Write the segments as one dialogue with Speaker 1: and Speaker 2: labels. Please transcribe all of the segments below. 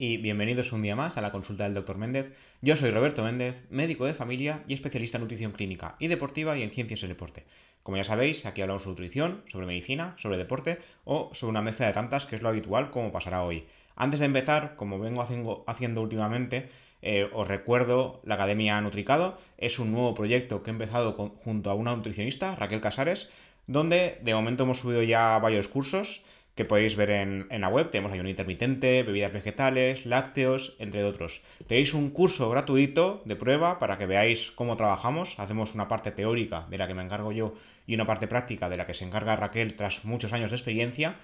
Speaker 1: y bienvenidos un día más a la consulta del Dr. Méndez. Yo soy Roberto Méndez, médico de familia y especialista en nutrición clínica y deportiva y en ciencias del deporte. Como ya sabéis, aquí hablamos sobre nutrición, sobre medicina, sobre deporte o sobre una mezcla de tantas que es lo habitual como pasará hoy. Antes de empezar, como vengo haciendo últimamente, eh, os recuerdo la Academia Nutricado, es un nuevo proyecto que he empezado junto a una nutricionista, Raquel Casares, donde de momento hemos subido ya varios cursos que podéis ver en, la web. Tenemos ayuno intermitente, bebidas vegetales, lácteos, entre otros. Tenéis un curso gratuito de prueba para que veáis cómo trabajamos. Hacemos una parte teórica de la que me encargo yo y una parte práctica de la que se encarga Raquel tras muchos años de experiencia.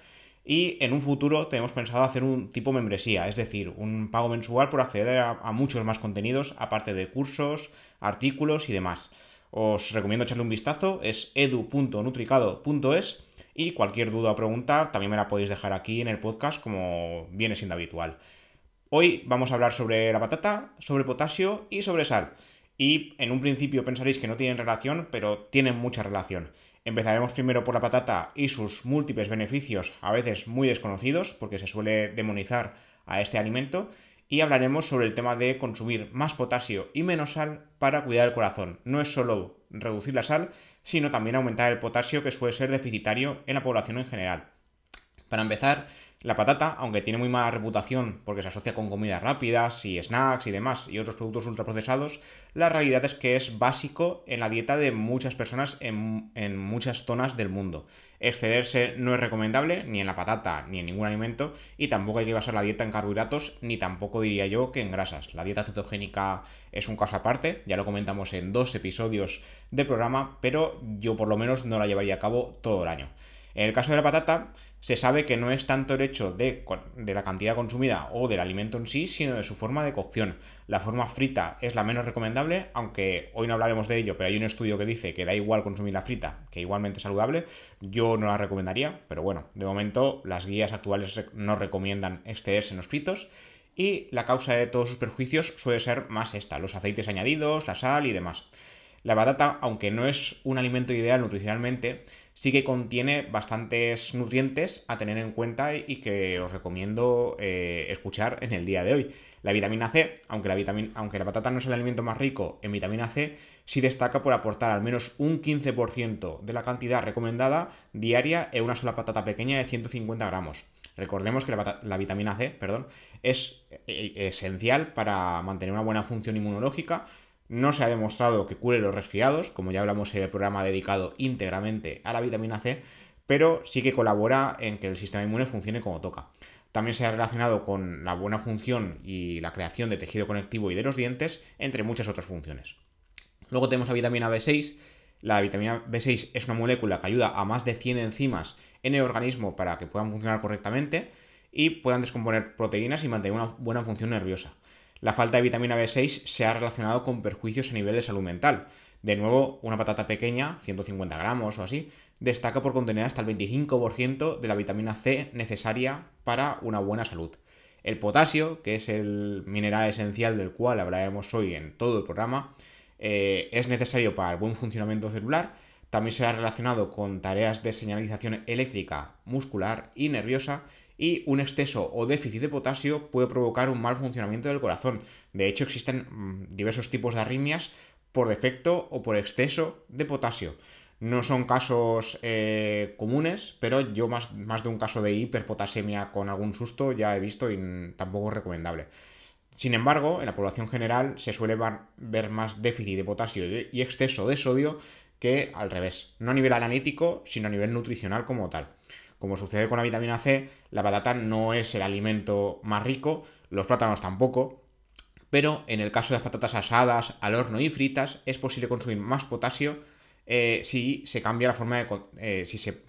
Speaker 1: Y en un futuro tenemos pensado hacer un tipo membresía, es decir, un pago mensual por acceder a muchos más contenidos, aparte de cursos, artículos y demás. Os recomiendo echarle un vistazo, es edu.nutricado.es y cualquier duda o pregunta también me la podéis dejar aquí en el podcast como viene siendo habitual. Hoy vamos a hablar sobre la patata, sobre potasio y sobre sal. Y en un principio pensaréis que no tienen relación, pero tienen mucha relación. Empezaremos primero por la patata y sus múltiples beneficios, a veces muy desconocidos, porque se suele demonizar a este alimento, y hablaremos sobre el tema de consumir más potasio y menos sal para cuidar el corazón. No es solo reducir la sal, sino también aumentar el potasio que suele ser deficitario en la población en general. Para empezar, la patata, aunque tiene muy mala reputación porque se asocia con comidas rápidas y snacks y demás y otros productos ultraprocesados, la realidad es que es básico en la dieta de muchas personas en, en, muchas zonas del mundo. Excederse no es recomendable ni en la patata ni en ningún alimento y tampoco hay que basar la dieta en carbohidratos ni tampoco diría yo que en grasas. La dieta cetogénica es un caso aparte, ya lo comentamos en dos episodios de programa, pero yo por lo menos no la llevaría a cabo todo el año. En el caso de la patata, se sabe que no es tanto el hecho de, de, la cantidad consumida o del alimento en sí, sino de su forma de cocción. La forma frita es la menos recomendable, aunque hoy no hablaremos de ello, pero hay un estudio que dice que da igual consumir la frita, que igualmente saludable. Yo no la recomendaría, pero bueno, de momento las guías actuales no recomiendan excederse en los fritos. Y la causa de todos sus perjuicios suele ser más esta, los aceites añadidos, la sal y demás. La batata, aunque no es un alimento ideal nutricionalmente, sí que contiene bastantes nutrientes a tener en cuenta y que os recomiendo eh, escuchar en el día de hoy. La vitamina C, aunque la, vitamina, aunque la patata no es el alimento más rico en vitamina C, sí destaca por aportar al menos un 15% de la cantidad recomendada diaria en una sola patata pequeña de 150 gramos. Recordemos que la, la vitamina C perdón, es eh, esencial para mantener una buena función inmunológica, no se ha demostrado que cure los resfriados, como ya hablamos en el programa dedicado íntegramente a la vitamina C, pero sí que colabora en que el sistema inmune funcione como toca. También se ha relacionado con la buena función y la creación de tejido conectivo y de los dientes, entre muchas otras funciones. Luego tenemos la vitamina B6. La vitamina B6 es una molécula que ayuda a más de 100 enzimas en el organismo para que puedan funcionar correctamente y puedan descomponer proteínas y mantener una buena función nerviosa. La falta de vitamina B6 se ha relacionado con perjuicios a nivel de salud mental. De nuevo, una patata pequeña, 150 gramos o así, destaca por contener hasta el 25% de la vitamina C necesaria para una buena salud. El potasio, que es el mineral esencial del cual hablaremos hoy en todo el programa, eh, es necesario para el buen funcionamiento celular. También se ha relacionado con tareas de señalización eléctrica, muscular y nerviosa y un exceso o déficit de potasio puede provocar un mal funcionamiento del corazón. De hecho, existen mm, diversos tipos de arritmias por defecto o por exceso de potasio. No son casos eh, comunes, pero yo más, más, de un caso de hiperpotasemia con algún susto ya he visto y tampoco es recomendable. Sin embargo, en la población general se suele ver más déficit de potasio y exceso de sodio que al revés, no a nivel analítico, sino a nivel nutricional como tal. Como sucede con la vitamina C, la patata no es el alimento más rico, los plátanos tampoco, pero en el caso de las patatas asadas, al horno y fritas, es posible consumir más potasio eh, si se cambia la forma de... Eh, si se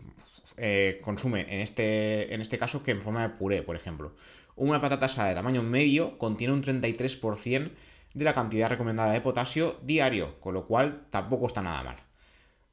Speaker 1: eh, consume en este, en este caso que en forma de puré, por ejemplo. Una patata asada de tamaño medio contiene un 33% de la cantidad recomendada de potasio diario, con lo cual tampoco está nada mal.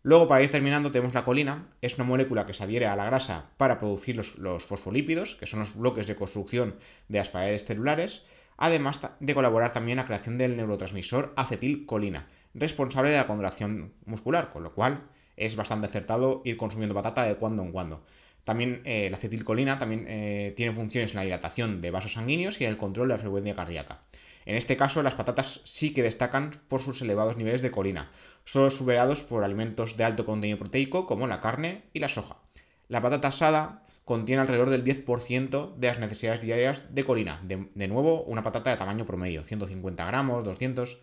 Speaker 1: Luego, para ir terminando, tenemos la colina. Es una molécula que se adhiere a la grasa para producir los, fosfolípidos, que son los bloques de construcción de las paredes celulares, además de colaborar también en la creación del neurotransmisor acetilcolina, responsable de la contracción muscular, con lo cual es bastante acertado ir consumiendo patata de cuando en cuando. También eh, la acetilcolina también eh, tiene funciones en la dilatación de vasos sanguíneos y en el control de la frecuencia cardíaca. En este caso, las patatas sí que destacan por sus elevados niveles de colina, solo superados por alimentos de alto contenido proteico como la carne y la soja. La patata asada contiene alrededor del 10% de las necesidades diarias de colina. De, nuevo, una patata de tamaño promedio, 150 gramos, 200,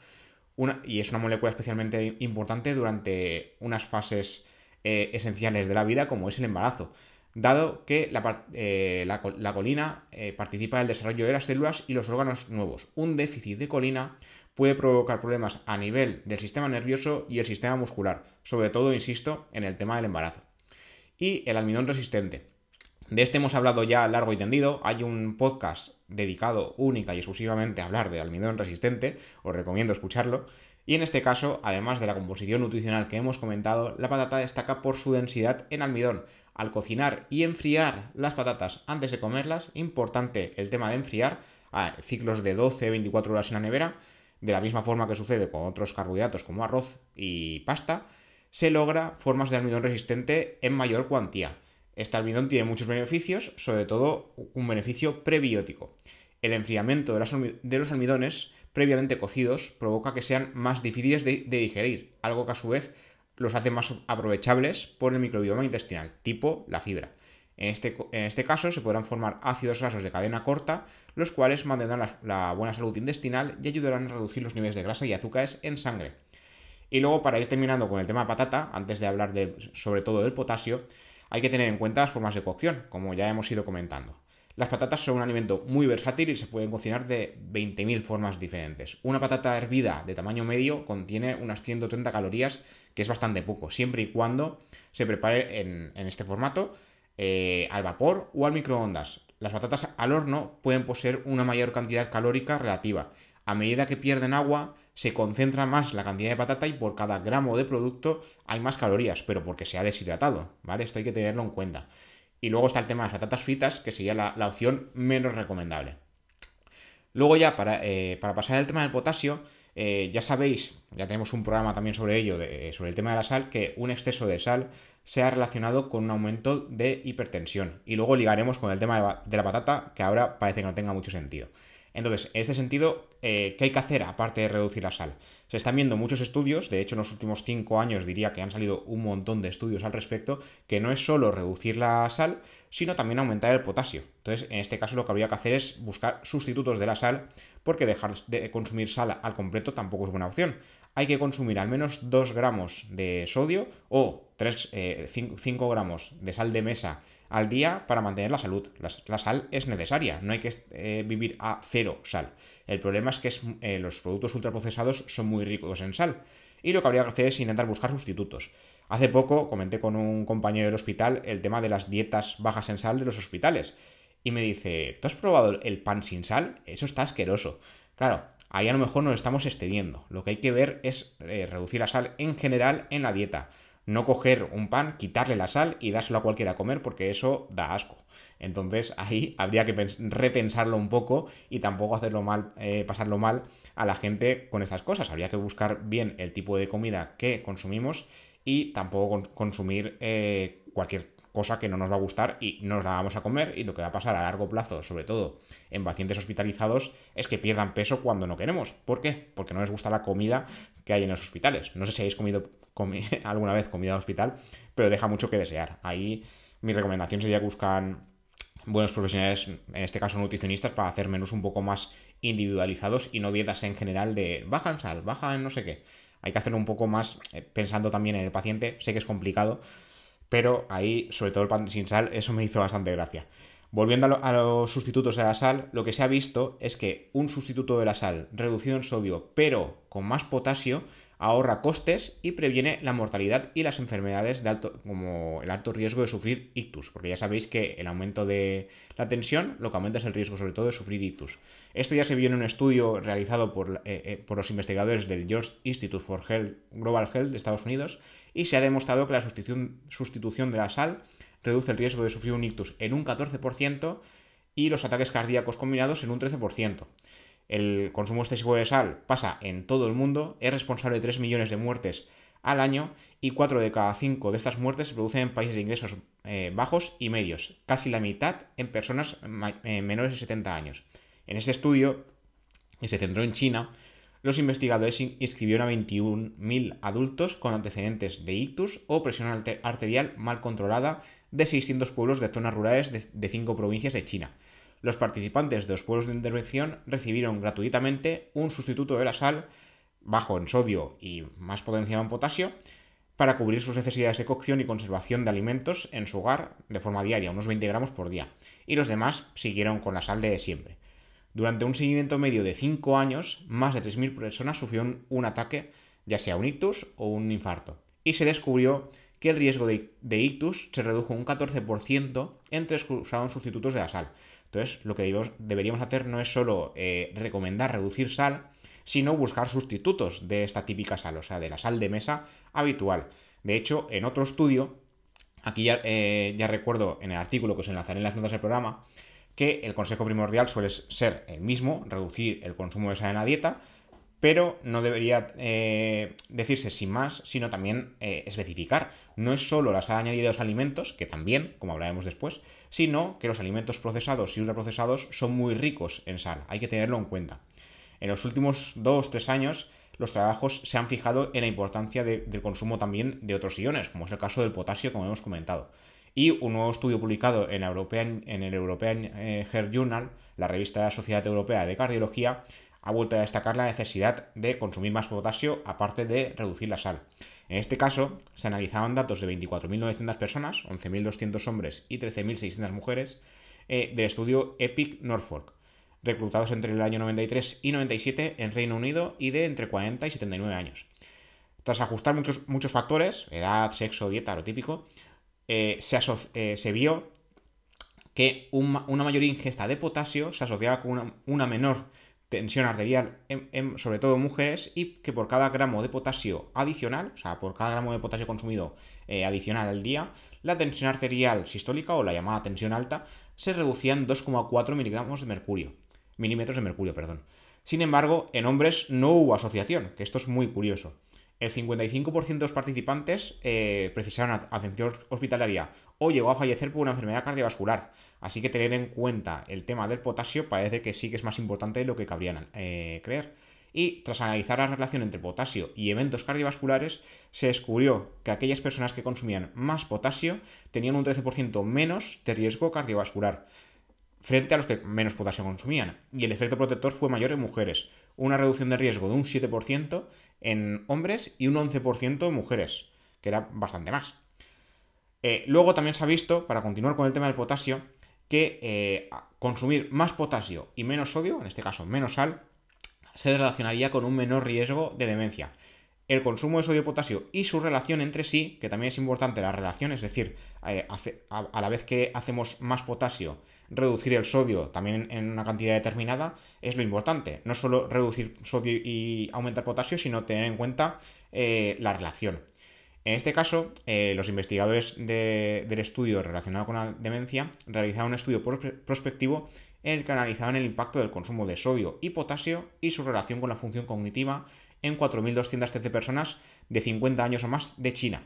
Speaker 1: y es una molécula especialmente importante durante unas fases eh, esenciales de la vida como es el embarazo, dado que la, eh, colina eh, participa en el desarrollo de las células y los órganos nuevos. Un déficit de colina puede provocar problemas a nivel del sistema nervioso y el sistema muscular, sobre todo, insisto, en el tema del embarazo. Y el almidón resistente. De este hemos hablado ya largo y tendido. Hay un podcast dedicado única y exclusivamente a hablar de almidón resistente. Os recomiendo escucharlo. Y en este caso, además de la composición nutricional que hemos comentado, la patata destaca por su densidad en almidón. Al cocinar y enfriar las patatas antes de comerlas, importante el tema de enfriar, a ciclos de 12-24 horas en la nevera, de la misma forma que sucede con otros carbohidratos como arroz y pasta, se logra formas de almidón resistente en mayor cuantía. Este almidón tiene muchos beneficios, sobre todo un beneficio prebiótico. El enfriamiento de, los almidones previamente cocidos provoca que sean más difíciles de, digerir, algo que a su vez los hace más aprovechables por el microbioma intestinal, tipo la fibra. En este, en este, caso se podrán formar ácidos grasos de cadena corta, los cuales mantendrán la, buena salud intestinal y ayudarán a reducir los niveles de grasa y azúcares en sangre. Y luego, para ir terminando con el tema patata, antes de hablar sobre todo del potasio, hay que tener en cuenta las formas de cocción, como ya hemos ido comentando. Las patatas son un alimento muy versátil y se pueden cocinar de 20.000 formas diferentes. Una patata hervida de tamaño medio contiene unas 130 calorías, que es bastante poco, siempre y cuando se prepare en, este formato eh, al vapor o al microondas. Las patatas al horno pueden poseer una mayor cantidad calórica relativa. A medida que pierden agua, se concentra más la cantidad de patata y por cada gramo de producto hay más calorías, pero porque se ha deshidratado, ¿vale? Esto hay que tenerlo en cuenta. Y luego está el tema de las patatas fritas, que sería la, opción menos recomendable. Luego ya, para, eh, pasar al tema del potasio, eh, ya sabéis, ya tenemos un programa también sobre ello, sobre el tema de la sal, que un exceso de sal se ha relacionado con un aumento de hipertensión. Y luego ligaremos con el tema de la patata, que ahora parece que no tenga mucho sentido. Entonces, en este sentido, eh, ¿qué hay que hacer aparte de reducir la sal? Se están viendo muchos estudios, de hecho en los últimos cinco años diría que han salido un montón de estudios al respecto, que no es solo reducir la sal, sino también aumentar el potasio. Entonces, en este caso lo que habría que hacer es buscar sustitutos de la sal, porque dejar de consumir sal al completo tampoco es buena opción. Hay que consumir al menos 2 gramos de sodio o 3, 5 eh, gramos de sal de mesa al día para mantener la salud. La, sal es necesaria, no hay que eh, vivir a cero sal. El problema es que eh, los productos ultraprocesados son muy ricos en sal y lo que habría que hacer es intentar buscar sustitutos. Hace poco comenté con un compañero del hospital el tema de las dietas bajas en sal de los hospitales y me dice, ¿tú has probado el pan sin sal? Eso está asqueroso. Claro, ahí a lo mejor nos estamos excediendo. Lo que hay que ver es eh, reducir la sal en general en la dieta no coger un pan, quitarle la sal y dárselo a cualquiera a comer porque eso da asco. Entonces ahí habría que repensarlo un poco y tampoco hacerlo mal, eh, pasarlo mal a la gente con estas cosas. Habría que buscar bien el tipo de comida que consumimos y tampoco consumir eh, cualquier cosa que no nos va a gustar y no nos la vamos a comer y lo que va a pasar a largo plazo, sobre todo en pacientes hospitalizados, es que pierdan peso cuando no queremos. ¿Por qué? Porque no les gusta la comida que hay en los hospitales. No sé si habéis comido alguna vez comida de hospital, pero deja mucho que desear. Ahí mi recomendación sería que buscan buenos profesionales, en este caso nutricionistas, para hacer menús un poco más individualizados y no dietas en general de baja en sal, baja en no sé qué. Hay que hacerlo un poco más eh, pensando también en el paciente. Sé que es complicado, pero ahí, sobre todo el pan sin sal, eso me hizo bastante gracia. Volviendo a, los sustitutos de la sal, lo que se ha visto es que un sustituto de la sal reducido en sodio, pero con más potasio, ahorra costes y previene la mortalidad y las enfermedades de alto, como el alto riesgo de sufrir ictus, porque ya sabéis que el aumento de la tensión lo que aumenta es el riesgo sobre todo de sufrir ictus. Esto ya se vio en un estudio realizado por, eh, eh, por los investigadores del George Institute for Health, Global Health de Estados Unidos y se ha demostrado que la sustitución, sustitución de la sal reduce el riesgo de sufrir un ictus en un 14% y los ataques cardíacos combinados en un 13% el consumo excesivo de sal pasa en todo el mundo, es responsable de 3 millones de muertes al año y 4 de cada 5 de estas muertes se producen en países de ingresos eh, bajos y medios, casi la mitad en personas eh, menores de 70 años. En este estudio, que se centró en China, los investigadores inscribieron a 21.000 adultos con antecedentes de ictus o presión arterial mal controlada de 600 pueblos de zonas rurales de 5 provincias de China. Los participantes de los pueblos de intervención recibieron gratuitamente un sustituto de la sal bajo en sodio y más potenciado en potasio para cubrir sus necesidades de cocción y conservación de alimentos en su hogar de forma diaria, unos 20 gramos por día. Y los demás siguieron con la sal de siempre. Durante un seguimiento medio de 5 años, más de 3.000 personas sufrieron un ataque, ya sea un ictus o un infarto. Y se descubrió que el riesgo de, ictus se redujo un 14% entre los que usaron sustitutos de la sal. Entonces, lo que deberíamos hacer no es solo eh, recomendar reducir sal, sino buscar sustitutos de esta típica sal, o sea, de la sal de mesa habitual. De hecho, en otro estudio, aquí ya, eh, ya recuerdo en el artículo que os enlazaré en las notas del programa, que el consejo primordial suele ser el mismo, reducir el consumo de sal en la dieta, pero no debería eh, decirse sin más, sino también eh, especificar. No es solo la sal añadida de los alimentos, que también, como hablaremos después, sino que los alimentos procesados y ultraprocesados son muy ricos en sal. Hay que tenerlo en cuenta. En los últimos 2-3 años, los trabajos se han fijado en la importancia del consumo también de otros iones, como es el caso del potasio, como hemos comentado. Y un nuevo estudio publicado en, el European eh, Heart Journal, la revista de la Sociedad Europea de Cardiología, ha vuelto a destacar la necesidad de consumir más potasio aparte de reducir la sal. En este caso, se analizaban datos de 24.900 personas, 11.200 hombres y 13.600 mujeres, eh, del estudio EPIC Norfolk, reclutados entre el año 93 y 97 en Reino Unido y de entre 40 y 79 años. Tras ajustar muchos, muchos factores, edad, sexo, dieta, lo típico, eh, se, se, vio que una mayor ingesta de potasio se asociaba con una, menor tensión arterial, sobre todo en mujeres, y que por cada gramo de potasio adicional, o sea, por cada gramo de potasio consumido eh, adicional al día, la tensión arterial sistólica o la llamada tensión alta se reducía en 2,4 miligramos de mercurio, milímetros de mercurio, perdón. Sin embargo, en hombres no hubo asociación, que esto es muy curioso el 55% de los participantes eh, precisaron atención hospitalaria o llegó a fallecer por una enfermedad cardiovascular. Así que tener en cuenta el tema del potasio parece que sí que es más importante de lo que cabrían eh, creer. Y tras analizar la relación entre potasio y eventos cardiovasculares, se descubrió que aquellas personas que consumían más potasio tenían un 13% menos de riesgo cardiovascular frente a los que menos potasio consumían. Y el efecto protector fue mayor en mujeres, una reducción de riesgo de un 7% en hombres y un 11% en mujeres, que era bastante más. Eh, luego también se ha visto, para continuar con el tema del potasio, que eh, consumir más potasio y menos sodio, en este caso menos sal, se relacionaría con un menor riesgo de demencia. El consumo de sodio y potasio y su relación entre sí, que también es importante la relación, es decir, eh, a la vez que hacemos más potasio reducir el sodio también en una cantidad determinada es lo importante. No solo reducir sodio y aumentar potasio, sino tener en cuenta eh, la relación. En este caso, eh, los investigadores del estudio relacionado con la demencia realizaron un estudio prospectivo en el que analizaban el impacto del consumo de sodio y potasio y su relación con la función cognitiva en 4.213 personas de 50 años o más de China.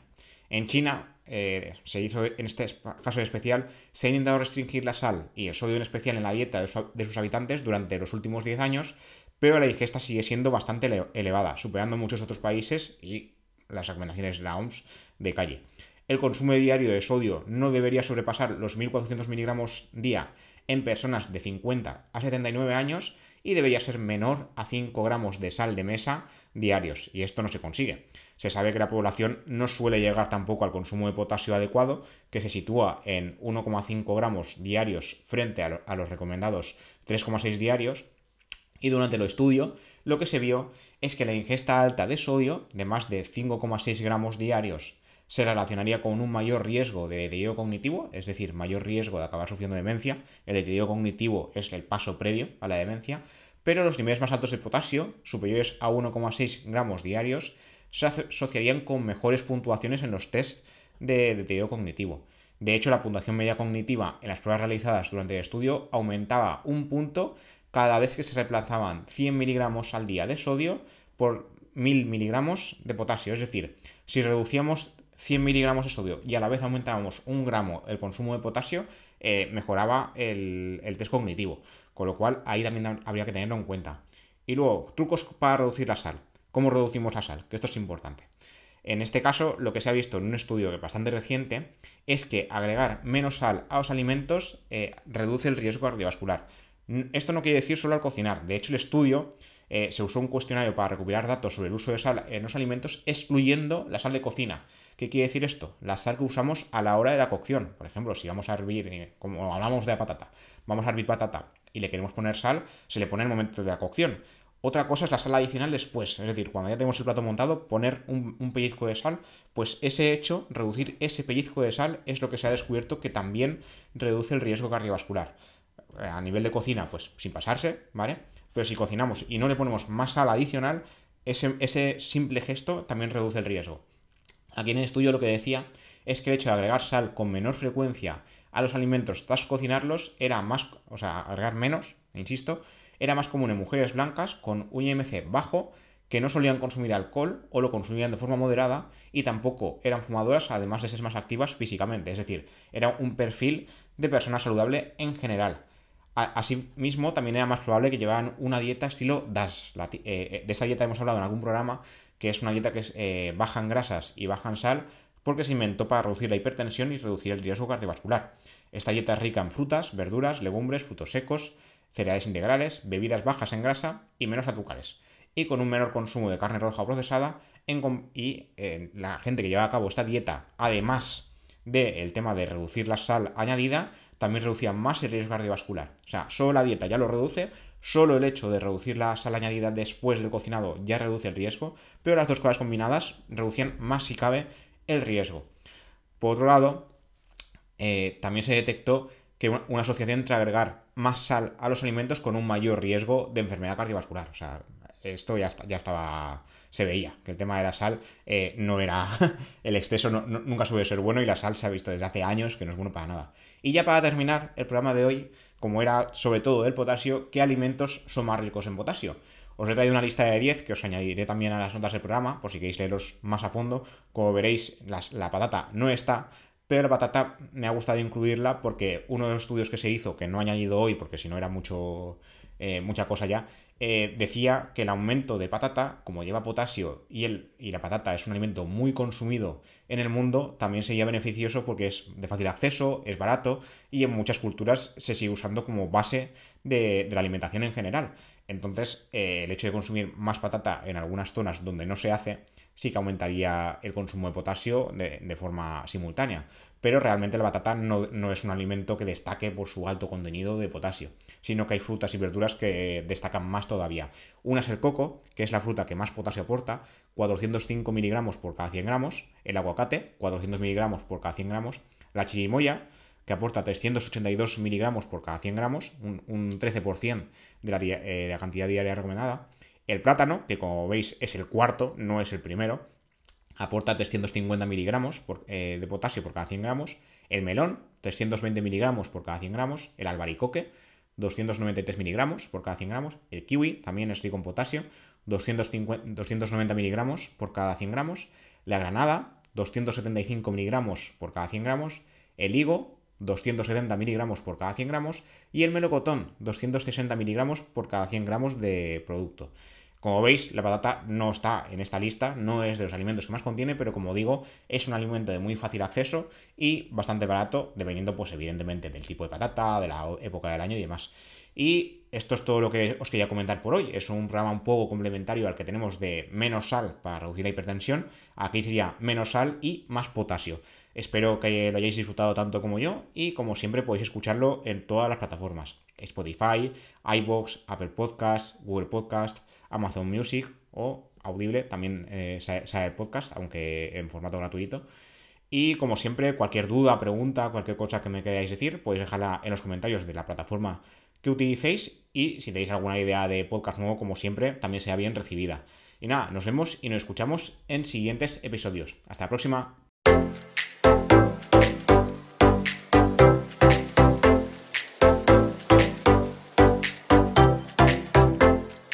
Speaker 1: En China eh, se hizo, en este caso especial, se ha intentado restringir la sal y el sodio en especial en la dieta de, sus habitantes durante los últimos 10 años, pero la ingesta sigue siendo bastante elevada, superando muchos otros países y las recomendaciones de la OMS de calle. El consumo diario de sodio no debería sobrepasar los 1.400 miligramos día en personas de 50 a 79 años y debería ser menor a 5 gramos de sal de mesa diarios, y esto no se consigue. Se sabe que la población no suele llegar tampoco al consumo de potasio adecuado, que se sitúa en 1,5 gramos diarios frente a, los recomendados 3,6 diarios, y durante el estudio lo que se vio es que la ingesta alta de sodio, de más de 5,6 gramos diarios, se relacionaría con un mayor riesgo de deterioro cognitivo, es decir, mayor riesgo de acabar sufriendo demencia. El deterioro cognitivo es el paso previo a la demencia, pero los niveles más altos de potasio, superiores a 1,6 gramos diarios, se asociarían con mejores puntuaciones en los tests de deterioro cognitivo. De hecho, la puntuación media cognitiva en las pruebas realizadas durante el estudio aumentaba un punto cada vez que se reemplazaban 100 miligramos al día de sodio por 1000 miligramos de potasio. Es decir, si reducíamos 100 miligramos de sodio y a la vez aumentábamos un gramo el consumo de potasio, eh, mejoraba el, el test cognitivo. Con lo cual ahí también habría que tenerlo en cuenta. Y luego, trucos para reducir la sal. ¿Cómo reducimos la sal? Que esto es importante. En este caso, lo que se ha visto en un estudio bastante reciente es que agregar menos sal a los alimentos eh, reduce el riesgo cardiovascular. Esto no quiere decir solo al cocinar. De hecho, el estudio eh, se usó un cuestionario para recopilar datos sobre el uso de sal en los alimentos, excluyendo la sal de cocina. ¿Qué quiere decir esto? La sal que usamos a la hora de la cocción. Por ejemplo, si vamos a hervir, eh, como hablamos de la patata, vamos a hervir patata y le queremos poner sal, se le pone en el momento de la cocción. Otra cosa es la sal adicional después, es decir, cuando ya tenemos el plato montado, poner un, pellizco de sal, pues ese hecho, reducir ese pellizco de sal, es lo que se ha descubierto que también reduce el riesgo cardiovascular. Eh, a nivel de cocina, pues sin pasarse, ¿vale? Pero si cocinamos y no le ponemos más sal adicional, ese, ese simple gesto también reduce el riesgo. Aquí en el estudio lo que decía es que el hecho de agregar sal con menor frecuencia a los alimentos tras cocinarlos era más, o sea, agregar menos, insisto, era más común en mujeres blancas con un IMC bajo que no solían consumir alcohol o lo consumían de forma moderada y tampoco eran fumadoras, además de ser más activas físicamente. Es decir, era un perfil de persona saludable en general. Asimismo, también era más probable que llevaran una dieta estilo DAS. Eh, eh, de esta dieta hemos hablado en algún programa, que es una dieta que es eh, baja en grasas y baja en sal, porque se inventó para reducir la hipertensión y reducir el riesgo cardiovascular. Esta dieta es rica en frutas, verduras, legumbres, frutos secos, cereales integrales, bebidas bajas en grasa y menos azúcares, y con un menor consumo de carne roja procesada, y eh, la gente que lleva a cabo esta dieta, además del tema de reducir la sal añadida, también reducía más el riesgo cardiovascular. O sea, solo la dieta ya lo reduce, solo el hecho de reducir la sal añadida después del cocinado ya reduce el riesgo, pero las dos cosas combinadas reducían más si cabe el riesgo. Por otro lado, eh, también se detectó que una asociación entre agregar más sal a los alimentos con un mayor riesgo de enfermedad cardiovascular. O sea, esto ya, ya estaba, se veía, que el tema de la sal eh, no era, el exceso nunca suele ser bueno y la sal se ha visto desde hace años que no es bueno para nada. Y ya para terminar el programa de hoy, como era sobre todo del potasio, ¿qué alimentos son más ricos en potasio? Os he traído una lista de 10 que os añadiré también a las notas del programa, por si queréis leerlos más a fondo. Como veréis, la patata no está, pero la patata me ha gustado incluirla porque uno de los estudios que se hizo, que no he añadido hoy porque si no era mucho, eh, mucha cosa ya, eh, decía que el aumento de patata, como lleva potasio y, el, y la patata es un alimento muy consumido en el mundo, también sería beneficioso porque es de fácil acceso, es barato y en muchas culturas se sigue usando como base de, la alimentación en general. Entonces, eh, el hecho de consumir más patata en algunas zonas donde no se hace, sí que aumentaría el consumo de potasio de, forma simultánea. Pero realmente la batata no, es un alimento que destaque por su alto contenido de potasio, sino que hay frutas y verduras que destacan más todavía. Una es el coco, que es la fruta que más potasio aporta, 405 miligramos por cada 100 gramos, el aguacate, 400 miligramos por cada 100 gramos, la chirimoya, que aporta 382 miligramos por cada 100 gramos, un, 13% de la, eh, de la cantidad diaria recomendada, el plátano, que como veis es el cuarto, no es el primero, aporta 350 miligramos eh, de potasio por cada 100 gramos. El melón, 320 miligramos por cada 100 gramos. El albaricoque, 293 miligramos por cada 100 gramos. El kiwi, también es rico en potasio, 290 miligramos por cada 100 gramos. La granada, 275 miligramos por cada 100 gramos. El higo, 270 miligramos por cada 100 gramos. Y el melocotón, 260 miligramos por cada 100 gramos de producto. Como veis, la patata no está en esta lista, no es de los alimentos que más contiene, pero como digo, es un alimento de muy fácil acceso y bastante barato, dependiendo, pues evidentemente, del tipo de patata, de la época del año y demás. Y esto es todo lo que os quería comentar por hoy. Es un programa un poco complementario al que tenemos de menos sal para reducir la hipertensión. Aquí sería menos sal y más potasio. Espero que lo hayáis disfrutado tanto como yo y como siempre podéis escucharlo en todas las plataformas. Spotify, iBox, Apple Podcast, Google Podcast, Amazon Music o Audible, también eh, sale el podcast, aunque en formato gratuito. Y como siempre, cualquier duda, pregunta, cualquier cosa que me queráis decir, podéis dejarla en los comentarios de la plataforma que utilicéis y si tenéis alguna idea de podcast nuevo, como siempre, también sea bien recibida. Y nada, nos vemos y nos escuchamos en siguientes episodios. Hasta la próxima.